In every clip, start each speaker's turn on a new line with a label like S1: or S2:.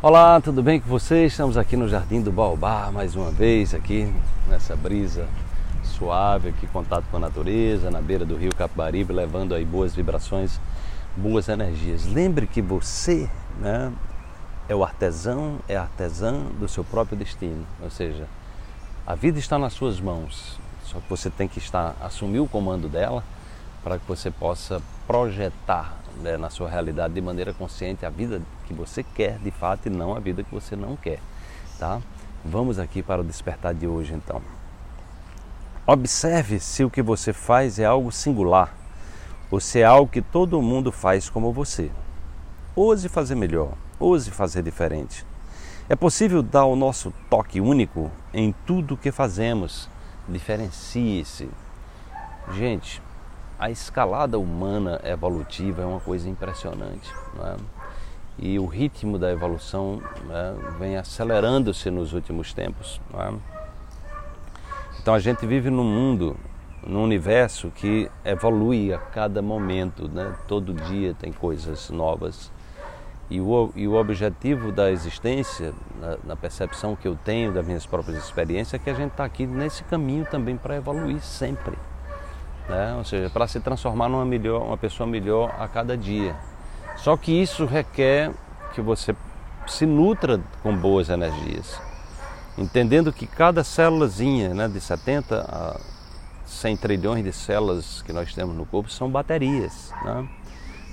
S1: Olá, tudo bem com vocês? Estamos aqui no Jardim do Baobá mais uma vez, aqui nessa brisa suave, aqui contato com a natureza, na beira do rio Capibaribe, levando aí boas vibrações, boas energias. Lembre que você né, é o artesão, é artesã do seu próprio destino, ou seja, a vida está nas suas mãos, só que você tem que estar, assumir o comando dela para que você possa projetar né, na sua realidade de maneira consciente a vida que você quer de fato e não a vida que você não quer, tá? Vamos aqui para o despertar de hoje então. Observe se o que você faz é algo singular ou se é algo que todo mundo faz como você. Ouse fazer melhor, ouse fazer diferente. É possível dar o nosso toque único em tudo que fazemos. Diferencie-se. Gente, a escalada humana evolutiva é uma coisa impressionante. É? E o ritmo da evolução né, vem acelerando-se nos últimos tempos. É? Então a gente vive num mundo, num universo que evolui a cada momento, né? todo dia tem coisas novas. E o, e o objetivo da existência, na, na, percepção que eu tenho das minhas próprias experiências, é que a gente está aqui nesse caminho também para evoluir sempre né? ou seja, para se transformar numa melhor, uma pessoa melhor a cada dia. Só que isso requer que você se nutra com boas energias, entendendo que cada célulazinha, né, de 70 a 100 trilhões de células que nós temos no corpo são baterias. Né?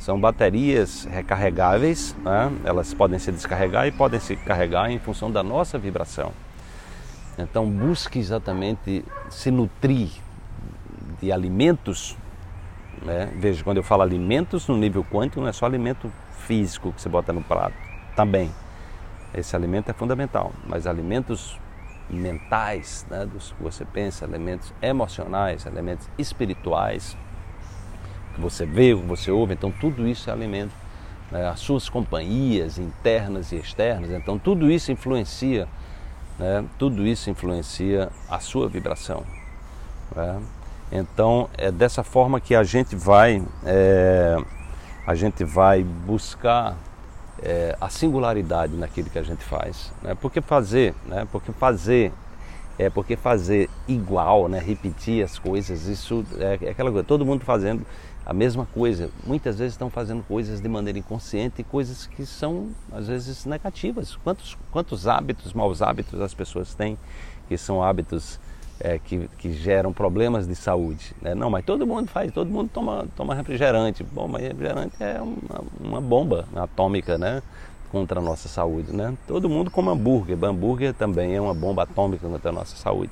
S1: São baterias recarregáveis, né? elas podem se descarregar e podem se carregar em função da nossa vibração. Então busque exatamente se nutrir de alimentos, né? veja, quando eu falo alimentos no nível quântico, não é só alimento físico que você bota no prato, também. Esse alimento é fundamental, mas alimentos mentais, né, dos que você pensa, elementos emocionais, elementos espirituais, que você vê, que você ouve, então tudo isso é alimento. Né, as suas companhias internas e externas, então tudo isso influencia, né, tudo isso influencia a sua vibração. Né? Então é dessa forma que a gente vai, é, a gente vai buscar é, a singularidade naquilo que a gente faz. Né? Porque fazer, né? Porque fazer é porque fazer igual, né? repetir as coisas, isso é, é aquela coisa, todo mundo fazendo a mesma coisa. Muitas vezes estão fazendo coisas de maneira inconsciente, coisas que são às vezes negativas. Quantos, quantos hábitos, maus hábitos as pessoas têm, que são hábitos é, que, que, geram problemas de saúde. Né? Não, mas todo mundo faz, todo mundo toma, toma refrigerante. Bom, mas refrigerante é uma, uma bomba atômica né? contra a nossa saúde. Né? Todo mundo come hambúrguer. Hambúrguer também é uma bomba atômica contra a nossa saúde.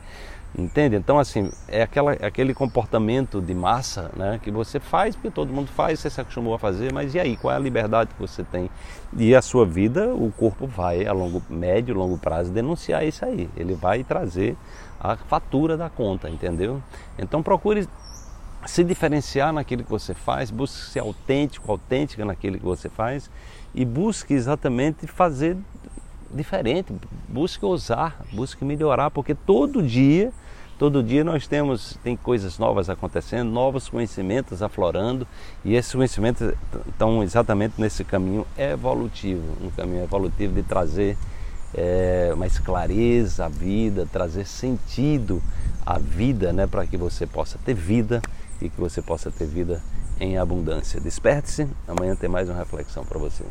S1: Entende? Então, assim, é aquela, aquele comportamento de massa né, que você faz, porque todo mundo faz, você se acostumou a fazer, mas e aí? Qual é a liberdade que você tem? E a sua vida, o corpo vai, a longo, médio, longo prazo, denunciar isso aí. Ele vai trazer a fatura da conta, entendeu? Então, procure se diferenciar naquilo que você faz, busque ser autêntico, autêntica naquilo que você faz e busque exatamente fazer diferente, busque ousar, busque melhorar, porque todo dia Todo dia nós temos tem coisas novas acontecendo, novos conhecimentos aflorando e esses conhecimentos estão exatamente nesse caminho evolutivo, um caminho evolutivo de trazer é, mais clareza à vida, trazer sentido à vida, né, para que você possa ter vida e que você possa ter vida em abundância. Desperte-se, amanhã tem mais uma reflexão para você.